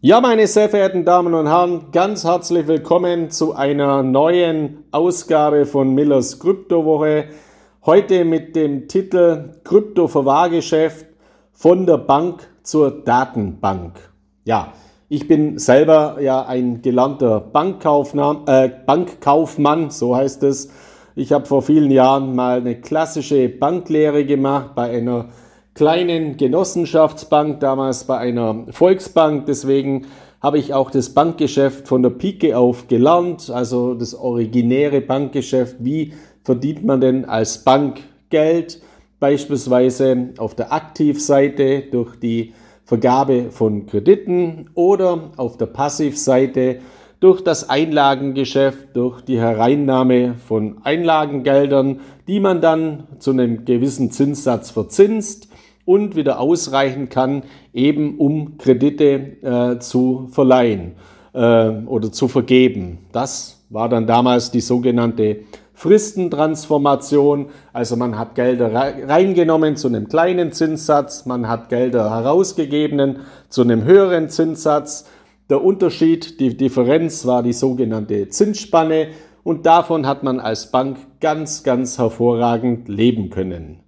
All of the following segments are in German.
Ja, meine sehr verehrten Damen und Herren, ganz herzlich willkommen zu einer neuen Ausgabe von Millers Kryptowoche. Heute mit dem Titel Kryptoverwahrgeschäft von der Bank zur Datenbank. Ja, ich bin selber ja ein gelernter Bankkaufmann, äh, Bankkaufmann, so heißt es. Ich habe vor vielen Jahren mal eine klassische Banklehre gemacht bei einer kleinen Genossenschaftsbank, damals bei einer Volksbank. Deswegen habe ich auch das Bankgeschäft von der Pike auf gelernt, also das originäre Bankgeschäft. Wie verdient man denn als Bank Geld? Beispielsweise auf der Aktivseite durch die Vergabe von Krediten oder auf der Passivseite durch das Einlagengeschäft, durch die Hereinnahme von Einlagengeldern, die man dann zu einem gewissen Zinssatz verzinst und wieder ausreichen kann, eben um Kredite äh, zu verleihen äh, oder zu vergeben. Das war dann damals die sogenannte Fristentransformation. Also man hat Gelder reingenommen zu einem kleinen Zinssatz, man hat Gelder herausgegeben zu einem höheren Zinssatz. Der Unterschied, die Differenz war die sogenannte Zinsspanne und davon hat man als Bank ganz, ganz hervorragend leben können.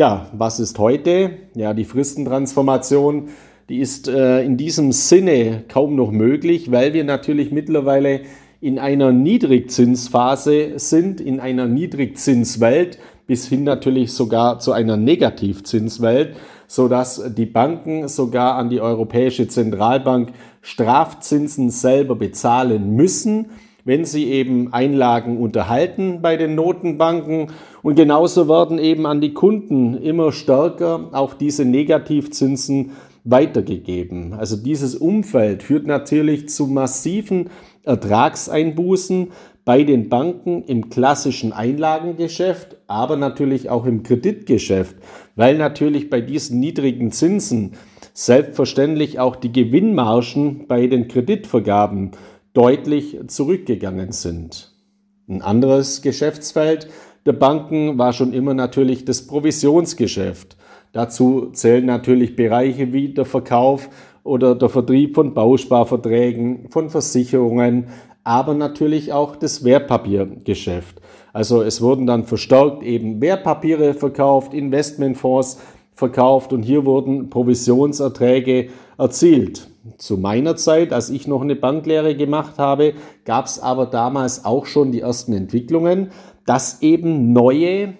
Ja, was ist heute? Ja, die Fristentransformation, die ist äh, in diesem Sinne kaum noch möglich, weil wir natürlich mittlerweile in einer Niedrigzinsphase sind, in einer Niedrigzinswelt, bis hin natürlich sogar zu einer Negativzinswelt, so dass die Banken sogar an die Europäische Zentralbank Strafzinsen selber bezahlen müssen wenn sie eben Einlagen unterhalten bei den Notenbanken. Und genauso werden eben an die Kunden immer stärker auch diese Negativzinsen weitergegeben. Also dieses Umfeld führt natürlich zu massiven Ertragseinbußen bei den Banken im klassischen Einlagengeschäft, aber natürlich auch im Kreditgeschäft, weil natürlich bei diesen niedrigen Zinsen selbstverständlich auch die Gewinnmargen bei den Kreditvergaben deutlich zurückgegangen sind. Ein anderes Geschäftsfeld der Banken war schon immer natürlich das Provisionsgeschäft. Dazu zählen natürlich Bereiche wie der Verkauf oder der Vertrieb von Bausparverträgen, von Versicherungen, aber natürlich auch das Wertpapiergeschäft. Also es wurden dann verstärkt eben Wertpapiere verkauft, Investmentfonds verkauft und hier wurden Provisionserträge erzielt. Zu meiner Zeit, als ich noch eine Banklehre gemacht habe, gab es aber damals auch schon die ersten Entwicklungen, dass eben neue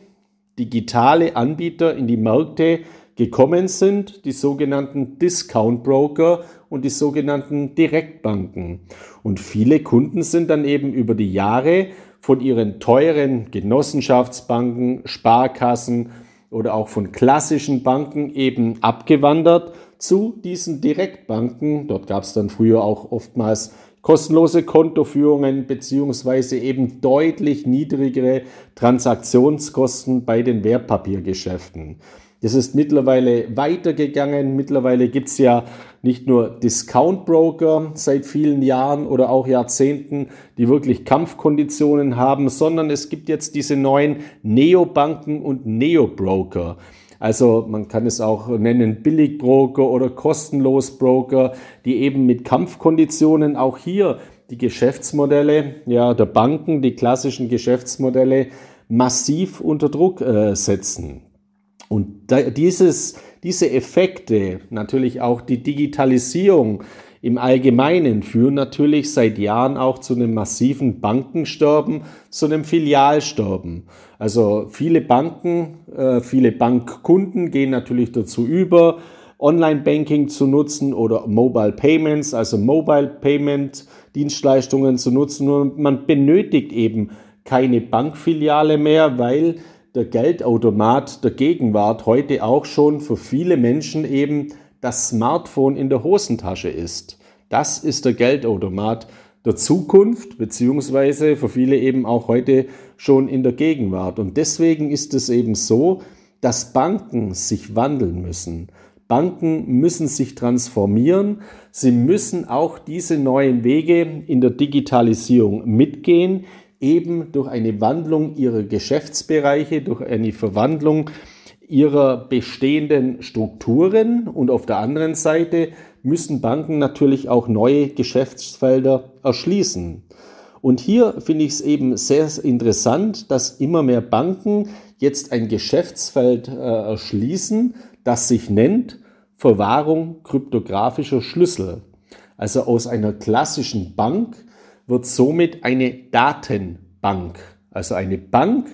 digitale Anbieter in die Märkte gekommen sind, die sogenannten Discount Broker und die sogenannten Direktbanken. Und viele Kunden sind dann eben über die Jahre von ihren teuren Genossenschaftsbanken, Sparkassen oder auch von klassischen Banken eben abgewandert zu diesen Direktbanken. Dort gab es dann früher auch oftmals kostenlose Kontoführungen beziehungsweise eben deutlich niedrigere Transaktionskosten bei den Wertpapiergeschäften. Das ist mittlerweile weitergegangen. Mittlerweile gibt's ja nicht nur Discount-Broker seit vielen Jahren oder auch Jahrzehnten, die wirklich Kampfkonditionen haben, sondern es gibt jetzt diese neuen Neobanken und Neobroker. Also man kann es auch nennen Billigbroker oder kostenlos Broker, die eben mit Kampfkonditionen auch hier die Geschäftsmodelle ja, der Banken, die klassischen Geschäftsmodelle massiv unter Druck äh, setzen. Und da, dieses, diese Effekte, natürlich auch die Digitalisierung im Allgemeinen führen natürlich seit Jahren auch zu einem massiven Bankensterben, zu einem Filialsterben. Also viele Banken, äh, viele Bankkunden gehen natürlich dazu über, Online-Banking zu nutzen oder Mobile Payments, also Mobile Payment Dienstleistungen zu nutzen. Und man benötigt eben keine Bankfiliale mehr, weil der Geldautomat der Gegenwart heute auch schon für viele Menschen eben das Smartphone in der Hosentasche ist. Das ist der Geldautomat der Zukunft, beziehungsweise für viele eben auch heute schon in der Gegenwart. Und deswegen ist es eben so, dass Banken sich wandeln müssen. Banken müssen sich transformieren. Sie müssen auch diese neuen Wege in der Digitalisierung mitgehen, eben durch eine Wandlung ihrer Geschäftsbereiche, durch eine Verwandlung ihrer bestehenden Strukturen und auf der anderen Seite müssen Banken natürlich auch neue Geschäftsfelder erschließen. Und hier finde ich es eben sehr interessant, dass immer mehr Banken jetzt ein Geschäftsfeld äh, erschließen, das sich nennt Verwahrung kryptografischer Schlüssel. Also aus einer klassischen Bank wird somit eine Datenbank. Also eine Bank,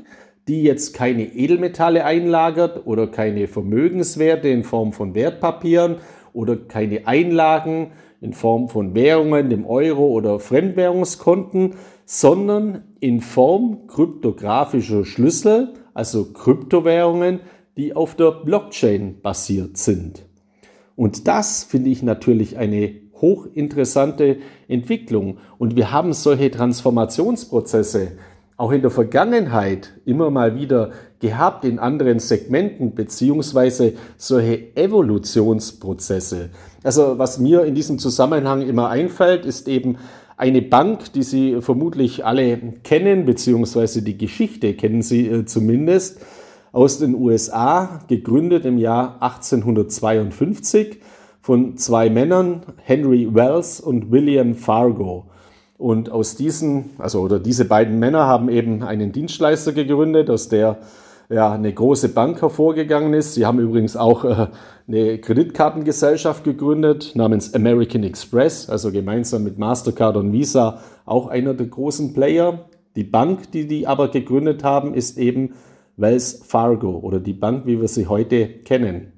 die jetzt keine Edelmetalle einlagert oder keine Vermögenswerte in Form von Wertpapieren oder keine Einlagen in Form von Währungen, dem Euro oder Fremdwährungskonten, sondern in Form kryptografischer Schlüssel, also Kryptowährungen, die auf der Blockchain basiert sind. Und das finde ich natürlich eine hochinteressante Entwicklung. Und wir haben solche Transformationsprozesse auch in der Vergangenheit immer mal wieder gehabt in anderen Segmenten beziehungsweise solche Evolutionsprozesse. Also was mir in diesem Zusammenhang immer einfällt, ist eben eine Bank, die Sie vermutlich alle kennen, beziehungsweise die Geschichte kennen Sie äh, zumindest, aus den USA, gegründet im Jahr 1852 von zwei Männern, Henry Wells und William Fargo. Und aus diesen, also oder diese beiden Männer haben eben einen Dienstleister gegründet, aus der ja, eine große Bank hervorgegangen ist. Sie haben übrigens auch äh, eine Kreditkartengesellschaft gegründet namens American Express, also gemeinsam mit Mastercard und Visa auch einer der großen Player. Die Bank, die die aber gegründet haben, ist eben Wells Fargo oder die Bank, wie wir sie heute kennen.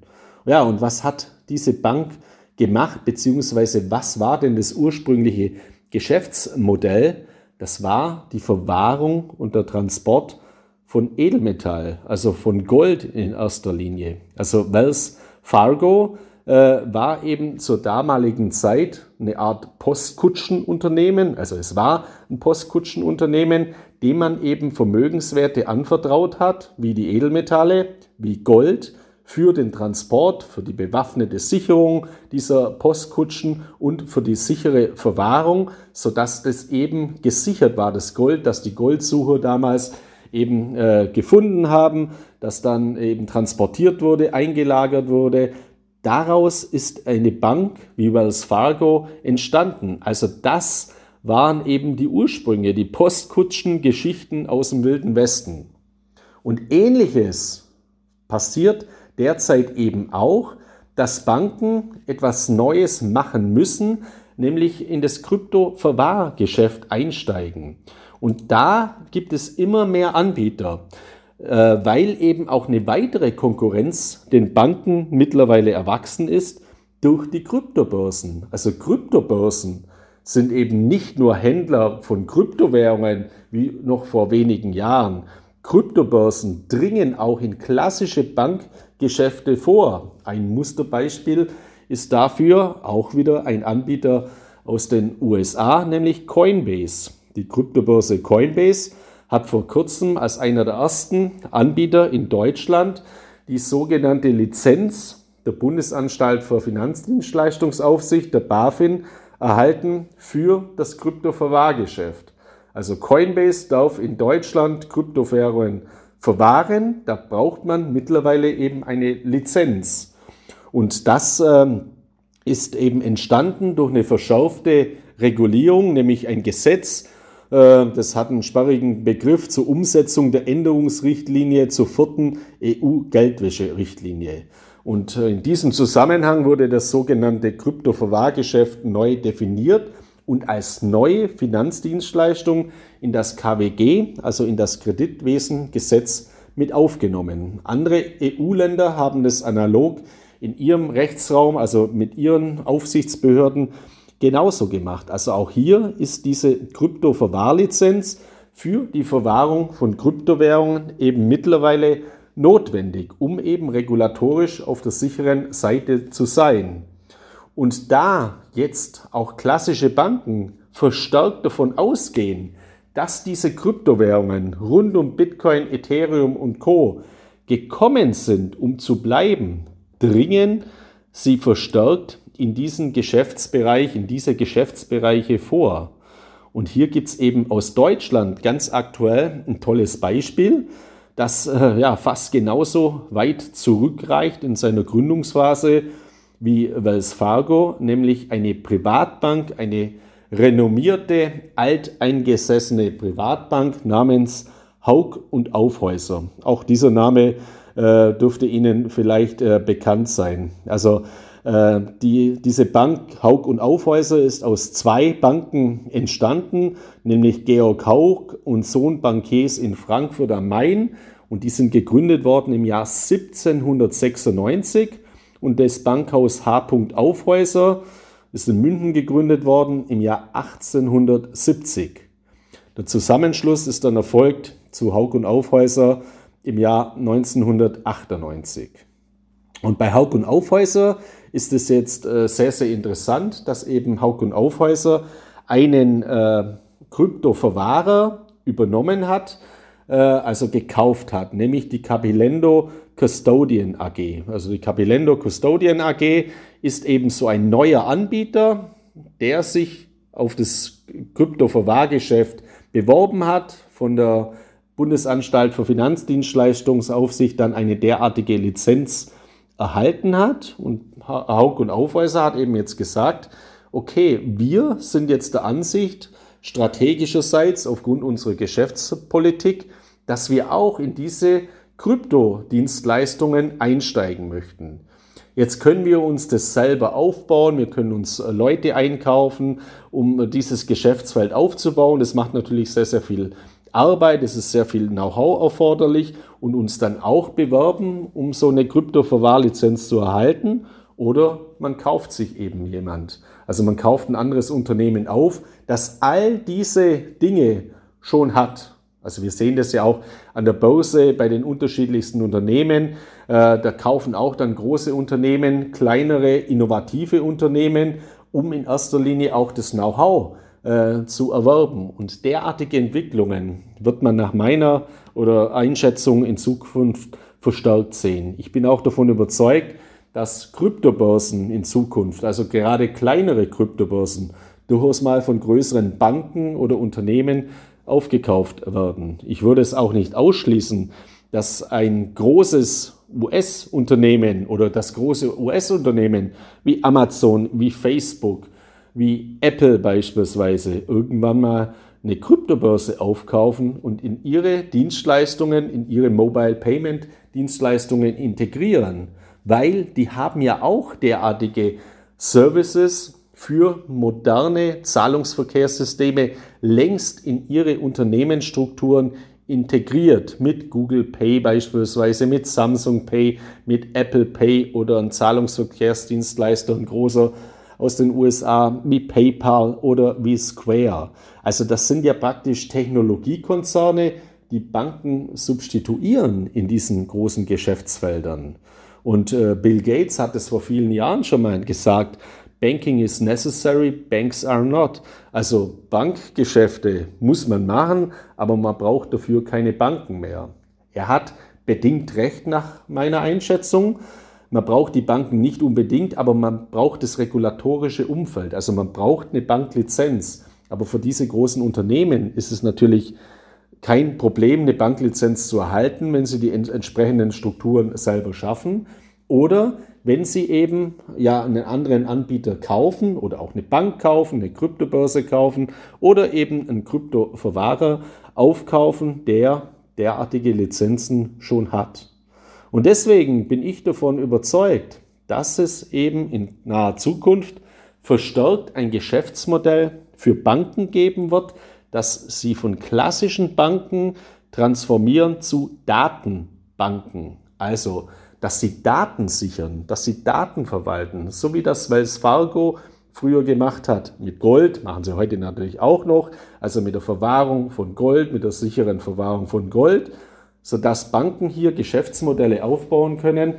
Ja, und was hat diese Bank gemacht, beziehungsweise was war denn das ursprüngliche Geschäftsmodell? Das war die Verwahrung und der Transport von Edelmetall, also von Gold in erster Linie. Also Wells Fargo äh, war eben zur damaligen Zeit eine Art Postkutschenunternehmen, also es war ein Postkutschenunternehmen, dem man eben Vermögenswerte anvertraut hat, wie die Edelmetalle, wie Gold, für den Transport, für die bewaffnete Sicherung dieser Postkutschen und für die sichere Verwahrung, sodass das eben gesichert war, das Gold, das die Goldsucher damals eben äh, gefunden haben, das dann eben transportiert wurde, eingelagert wurde. Daraus ist eine Bank wie Wells Fargo entstanden. Also das waren eben die Ursprünge, die Postkutschen-Geschichten aus dem Wilden Westen. Und ähnliches passiert derzeit eben auch, dass Banken etwas Neues machen müssen, nämlich in das Krypto-Verwahrgeschäft einsteigen. Und da gibt es immer mehr Anbieter, äh, weil eben auch eine weitere Konkurrenz den Banken mittlerweile erwachsen ist durch die Kryptobörsen. Also Kryptobörsen sind eben nicht nur Händler von Kryptowährungen wie noch vor wenigen Jahren. Kryptobörsen dringen auch in klassische Bankgeschäfte vor. Ein Musterbeispiel ist dafür auch wieder ein Anbieter aus den USA, nämlich Coinbase. Die Kryptobörse Coinbase hat vor kurzem als einer der ersten Anbieter in Deutschland die sogenannte Lizenz der Bundesanstalt für Finanzdienstleistungsaufsicht, der BaFin, erhalten für das Kryptoverwahrgeschäft. Also Coinbase darf in Deutschland Kryptowährungen verwahren. Da braucht man mittlerweile eben eine Lizenz. Und das ähm, ist eben entstanden durch eine verschärfte Regulierung, nämlich ein Gesetz, äh, das hat einen sperrigen Begriff zur Umsetzung der Änderungsrichtlinie zur vierten EU-Geldwäscherichtlinie. Und äh, in diesem Zusammenhang wurde das sogenannte Kryptoverwahrgeschäft neu definiert und als neue Finanzdienstleistung in das KWG, also in das Kreditwesengesetz, mit aufgenommen. Andere EU-Länder haben das analog in ihrem Rechtsraum, also mit ihren Aufsichtsbehörden, genauso gemacht. Also auch hier ist diese Krypto-Verwahrlizenz für die Verwahrung von Kryptowährungen eben mittlerweile notwendig, um eben regulatorisch auf der sicheren Seite zu sein. Und da jetzt auch klassische Banken verstärkt davon ausgehen, dass diese Kryptowährungen rund um Bitcoin, Ethereum und Co gekommen sind, um zu bleiben, dringen sie verstärkt in diesen Geschäftsbereich, in diese Geschäftsbereiche vor. Und hier gibt es eben aus Deutschland ganz aktuell ein tolles Beispiel, das äh, ja fast genauso weit zurückreicht in seiner Gründungsphase wie Wells Fargo, nämlich eine Privatbank, eine renommierte, alteingesessene Privatbank namens Haug und Aufhäuser. Auch dieser Name äh, dürfte Ihnen vielleicht äh, bekannt sein. Also äh, die, diese Bank Haug und Aufhäuser ist aus zwei Banken entstanden, nämlich Georg Haug und Sohn Bankiers in Frankfurt am Main. Und die sind gegründet worden im Jahr 1796. Und das Bankhaus H. Aufhäuser ist in München gegründet worden im Jahr 1870. Der Zusammenschluss ist dann erfolgt zu Haug und Aufhäuser im Jahr 1998. Und bei Haug und Aufhäuser ist es jetzt äh, sehr, sehr interessant, dass eben Haug und Aufhäuser einen äh, Kryptoverwahrer übernommen hat, äh, also gekauft hat, nämlich die Capilendo Custodian AG. Also die Capilendo Custodian AG ist eben so ein neuer Anbieter, der sich auf das Kryptoverwahrgeschäft beworben hat, von der Bundesanstalt für Finanzdienstleistungsaufsicht dann eine derartige Lizenz erhalten hat. Und Haug und Aufweiser hat eben jetzt gesagt, okay, wir sind jetzt der Ansicht, strategischerseits aufgrund unserer Geschäftspolitik, dass wir auch in diese Kryptodienstleistungen einsteigen möchten. Jetzt können wir uns das selber aufbauen, wir können uns äh, Leute einkaufen, um äh, dieses Geschäftsfeld aufzubauen. Das macht natürlich sehr, sehr viel Arbeit, es ist sehr viel Know-how erforderlich und uns dann auch bewerben, um so eine Kryptoverwahrlizenz zu erhalten. Oder man kauft sich eben jemand. Also man kauft ein anderes Unternehmen auf, das all diese Dinge schon hat. Also wir sehen das ja auch an der Börse bei den unterschiedlichsten Unternehmen. Äh, da kaufen auch dann große Unternehmen, kleinere, innovative Unternehmen, um in erster Linie auch das Know-how äh, zu erwerben. Und derartige Entwicklungen wird man nach meiner oder Einschätzung in Zukunft verstärkt sehen. Ich bin auch davon überzeugt, dass Kryptobörsen in Zukunft, also gerade kleinere Kryptobörsen, durchaus mal von größeren Banken oder Unternehmen aufgekauft werden. Ich würde es auch nicht ausschließen, dass ein großes US-Unternehmen oder das große US-Unternehmen wie Amazon, wie Facebook, wie Apple beispielsweise irgendwann mal eine Kryptobörse aufkaufen und in ihre Dienstleistungen, in ihre Mobile Payment Dienstleistungen integrieren, weil die haben ja auch derartige Services, für moderne Zahlungsverkehrssysteme längst in ihre Unternehmensstrukturen integriert mit Google Pay beispielsweise, mit Samsung Pay, mit Apple Pay oder ein Zahlungsverkehrsdienstleister, ein großer aus den USA wie PayPal oder wie Square. Also das sind ja praktisch Technologiekonzerne, die Banken substituieren in diesen großen Geschäftsfeldern. Und äh, Bill Gates hat es vor vielen Jahren schon mal gesagt, Banking is necessary, banks are not. Also Bankgeschäfte muss man machen, aber man braucht dafür keine Banken mehr. Er hat bedingt recht nach meiner Einschätzung. Man braucht die Banken nicht unbedingt, aber man braucht das regulatorische Umfeld. Also man braucht eine Banklizenz. Aber für diese großen Unternehmen ist es natürlich kein Problem, eine Banklizenz zu erhalten, wenn sie die entsprechenden Strukturen selber schaffen. Oder wenn Sie eben ja einen anderen Anbieter kaufen oder auch eine Bank kaufen, eine Kryptobörse kaufen oder eben einen Kryptoverwahrer aufkaufen, der derartige Lizenzen schon hat. Und deswegen bin ich davon überzeugt, dass es eben in naher Zukunft verstärkt ein Geschäftsmodell für Banken geben wird, dass sie von klassischen Banken transformieren zu Datenbanken. Also dass sie Daten sichern, dass sie Daten verwalten, so wie das Wells Fargo früher gemacht hat mit Gold, machen sie heute natürlich auch noch, also mit der Verwahrung von Gold, mit der sicheren Verwahrung von Gold, sodass Banken hier Geschäftsmodelle aufbauen können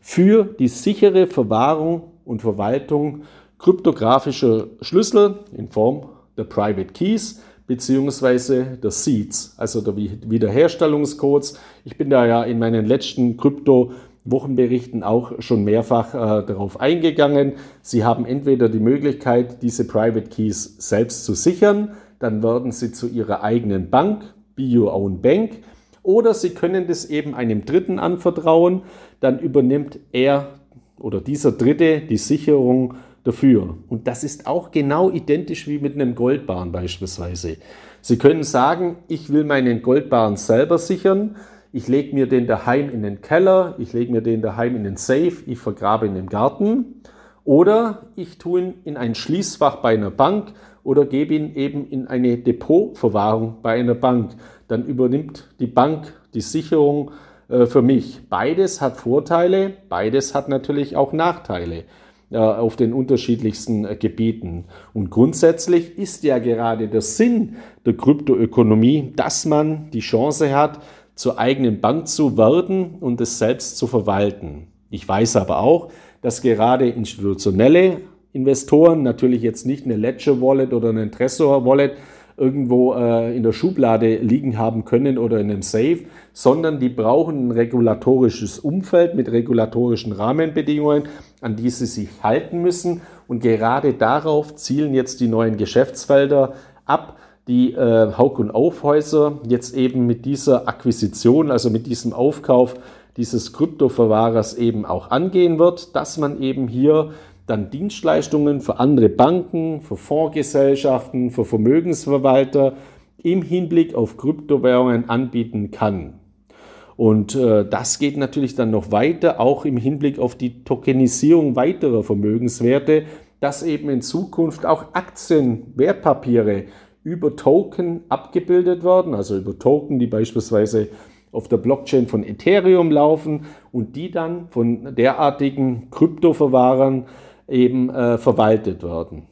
für die sichere Verwahrung und Verwaltung kryptografischer Schlüssel in Form der Private Keys beziehungsweise der Seeds, also der Wiederherstellungscodes. Ich bin da ja in meinen letzten Krypto Wochenberichten auch schon mehrfach äh, darauf eingegangen. Sie haben entweder die Möglichkeit, diese Private Keys selbst zu sichern, dann werden sie zu ihrer eigenen Bank, Be Your Own Bank, oder sie können das eben einem Dritten anvertrauen, dann übernimmt er oder dieser Dritte die Sicherung dafür. Und das ist auch genau identisch wie mit einem Goldbarren beispielsweise. Sie können sagen, ich will meinen Goldbarren selber sichern. Ich lege mir den daheim in den Keller, ich lege mir den daheim in den Safe, ich vergrabe ihn im Garten. Oder ich tue ihn in ein Schließfach bei einer Bank oder gebe ihn eben in eine Depotverwahrung bei einer Bank. Dann übernimmt die Bank die Sicherung äh, für mich. Beides hat Vorteile, beides hat natürlich auch Nachteile auf den unterschiedlichsten äh, Gebieten. Und grundsätzlich ist ja gerade der Sinn der Kryptoökonomie, dass man die Chance hat, zur eigenen Bank zu werden und es selbst zu verwalten. Ich weiß aber auch, dass gerade institutionelle Investoren natürlich jetzt nicht eine Ledger Wallet oder einen Trezor Wallet irgendwo äh, in der Schublade liegen haben können oder in einem Safe, sondern die brauchen ein regulatorisches Umfeld mit regulatorischen Rahmenbedingungen, an die sie sich halten müssen. Und gerade darauf zielen jetzt die neuen Geschäftsfelder ab, die äh, Hauk und Aufhäuser jetzt eben mit dieser Akquisition, also mit diesem Aufkauf dieses Kryptoverwahrers eben auch angehen wird, dass man eben hier dann Dienstleistungen für andere Banken, für Fondsgesellschaften, für Vermögensverwalter im Hinblick auf Kryptowährungen anbieten kann. Und äh, das geht natürlich dann noch weiter, auch im Hinblick auf die Tokenisierung weiterer Vermögenswerte, dass eben in Zukunft auch Aktien, Wertpapiere über Token abgebildet werden, also über Token, die beispielsweise auf der Blockchain von Ethereum laufen und die dann von derartigen Kryptoverwahrern eben äh, verwaltet werden.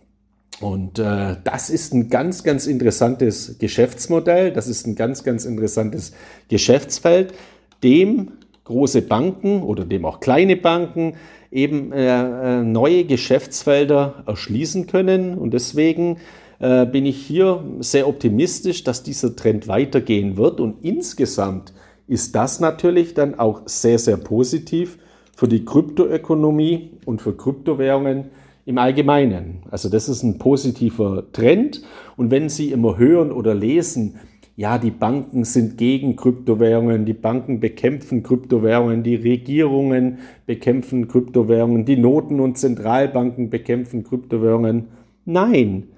Und äh, das ist ein ganz, ganz interessantes Geschäftsmodell, das ist ein ganz, ganz interessantes Geschäftsfeld, dem große Banken oder dem auch kleine Banken eben äh, äh neue Geschäftsfelder erschließen können. Und deswegen äh, bin ich hier sehr optimistisch, dass dieser Trend weitergehen wird. Und insgesamt ist das natürlich dann auch sehr, sehr positiv für die Kryptoökonomie und für Kryptowährungen im Allgemeinen. Also das ist ein positiver Trend. Und wenn Sie immer hören oder lesen, ja, die Banken sind gegen Kryptowährungen, die Banken bekämpfen Kryptowährungen, die Regierungen bekämpfen Kryptowährungen, die Noten- und Zentralbanken bekämpfen Kryptowährungen. Nein,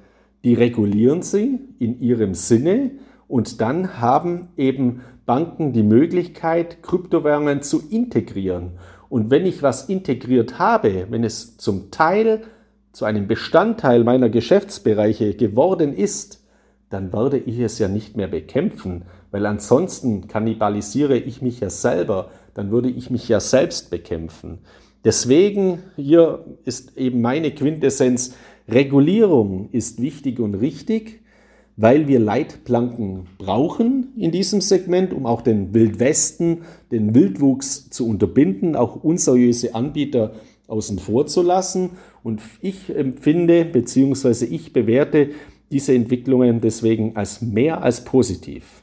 die regulieren sie in ihrem Sinne und dann haben eben Banken die Möglichkeit, Kryptowährungen zu integrieren. Und wenn ich was integriert habe, wenn es zum Teil zu einem Bestandteil meiner Geschäftsbereiche geworden ist, dann werde ich es ja nicht mehr bekämpfen, weil ansonsten kannibalisiere ich mich ja selber, dann würde ich mich ja selbst bekämpfen. Deswegen hier ist eben meine Quintessenz, Regulierung ist wichtig und richtig, weil wir Leitplanken brauchen in diesem Segment, um auch den Wildwesten, den Wildwuchs zu unterbinden, auch unseriöse Anbieter außen vor zu lassen. Und ich empfinde bzw. ich bewerte diese Entwicklungen deswegen als mehr als positiv.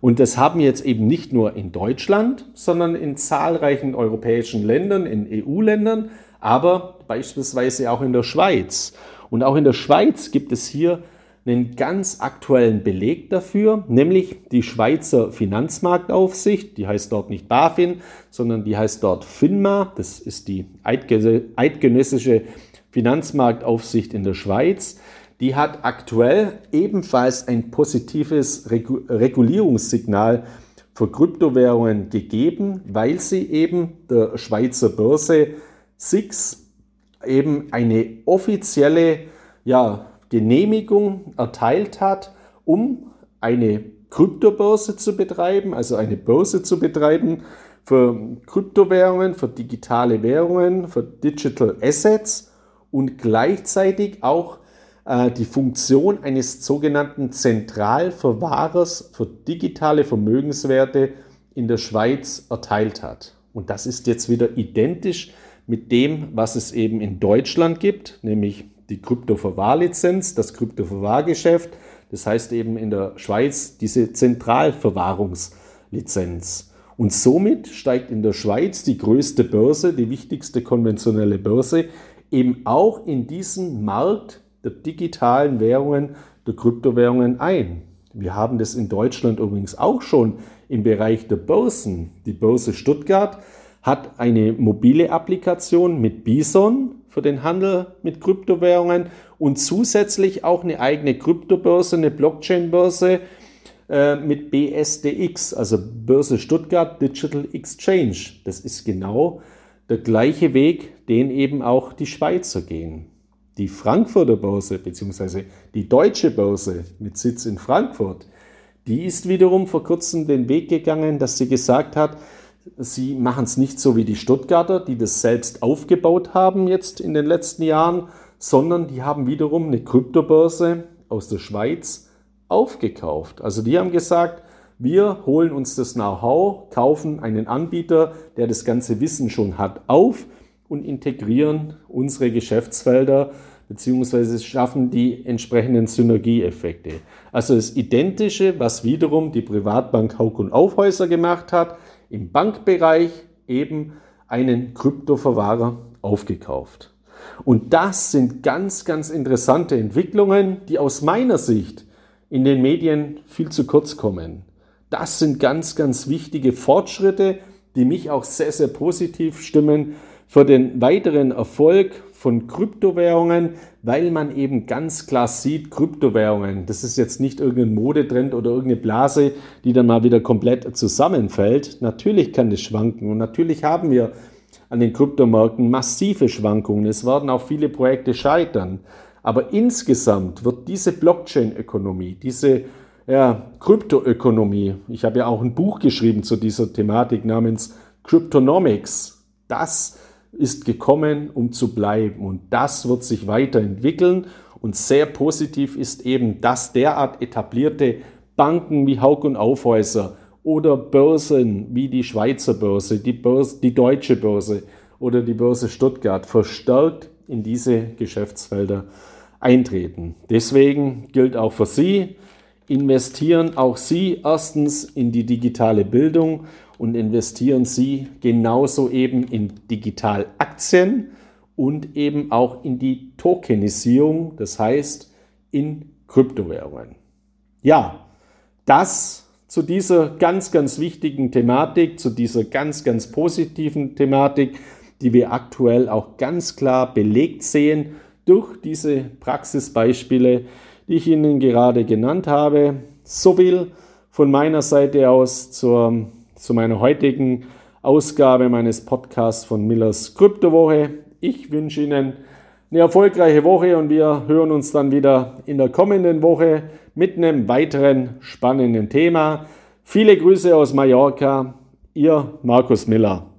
Und das haben jetzt eben nicht nur in Deutschland, sondern in zahlreichen europäischen Ländern, in EU-Ländern, aber beispielsweise auch in der Schweiz. Und auch in der Schweiz gibt es hier einen ganz aktuellen Beleg dafür, nämlich die Schweizer Finanzmarktaufsicht, die heißt dort nicht BaFin, sondern die heißt dort FINMA, das ist die eidgenössische Finanzmarktaufsicht in der Schweiz. Die hat aktuell ebenfalls ein positives Regulierungssignal für Kryptowährungen gegeben, weil sie eben der Schweizer Börse SIX eben eine offizielle ja, Genehmigung erteilt hat, um eine Kryptobörse zu betreiben, also eine Börse zu betreiben für Kryptowährungen, für digitale Währungen, für Digital Assets und gleichzeitig auch äh, die Funktion eines sogenannten Zentralverwahrers für digitale Vermögenswerte in der Schweiz erteilt hat. Und das ist jetzt wieder identisch mit dem, was es eben in Deutschland gibt, nämlich die Kryptoverwahrlizenz, das Kryptoverwahrgeschäft. Das heißt eben in der Schweiz diese Zentralverwahrungslizenz. Und somit steigt in der Schweiz die größte Börse, die wichtigste konventionelle Börse, eben auch in diesen Markt der digitalen Währungen, der Kryptowährungen ein. Wir haben das in Deutschland übrigens auch schon im Bereich der Börsen. Die Börse Stuttgart hat eine mobile Applikation mit Bison für den Handel mit Kryptowährungen und zusätzlich auch eine eigene Kryptobörse, eine Blockchain-Börse äh, mit BSDX, also Börse Stuttgart Digital Exchange. Das ist genau der gleiche Weg, den eben auch die Schweizer gehen. Die Frankfurter Börse bzw. die deutsche Börse mit Sitz in Frankfurt, die ist wiederum vor kurzem den Weg gegangen, dass sie gesagt hat, sie machen es nicht so wie die Stuttgarter, die das selbst aufgebaut haben jetzt in den letzten Jahren, sondern die haben wiederum eine Kryptobörse aus der Schweiz aufgekauft. Also die haben gesagt, wir holen uns das Know-how, kaufen einen Anbieter, der das ganze Wissen schon hat, auf und integrieren unsere Geschäftsfelder beziehungsweise schaffen die entsprechenden Synergieeffekte. Also das Identische, was wiederum die Privatbank Hauk und Aufhäuser gemacht hat, im Bankbereich eben einen Kryptoverwahrer aufgekauft. Und das sind ganz, ganz interessante Entwicklungen, die aus meiner Sicht in den Medien viel zu kurz kommen. Das sind ganz, ganz wichtige Fortschritte, die mich auch sehr, sehr positiv stimmen für den weiteren Erfolg von Kryptowährungen, weil man eben ganz klar sieht, Kryptowährungen, das ist jetzt nicht irgendein Modetrend oder irgendeine Blase, die dann mal wieder komplett zusammenfällt. Natürlich kann das schwanken und natürlich haben wir an den Kryptomärkten massive Schwankungen. Es werden auch viele Projekte scheitern. Aber insgesamt wird diese Blockchain-Ökonomie, diese ja, Kryptoökonomie, ich habe ja auch ein Buch geschrieben zu dieser Thematik namens Cryptonomics, das ist gekommen, um zu bleiben und das wird sich weiterentwickeln und sehr positiv ist eben, dass derart etablierte Banken wie Haug und Aufhäuser oder Börsen wie die Schweizer Börse, die, Börse, die Deutsche Börse oder die Börse Stuttgart verstärkt in diese Geschäftsfelder eintreten. Deswegen gilt auch für Sie, investieren auch Sie erstens in die digitale Bildung und investieren Sie genauso eben in Digitalaktien und eben auch in die Tokenisierung, das heißt in Kryptowährungen. Ja, das zu dieser ganz, ganz wichtigen Thematik, zu dieser ganz, ganz positiven Thematik, die wir aktuell auch ganz klar belegt sehen durch diese Praxisbeispiele, die ich Ihnen gerade genannt habe. So viel von meiner Seite aus zur, zu meiner heutigen Ausgabe meines Podcasts von Millers Kryptowoche. Ich wünsche Ihnen eine erfolgreiche Woche und wir hören uns dann wieder in der kommenden Woche mit einem weiteren spannenden Thema. Viele Grüße aus Mallorca, Ihr Markus Miller.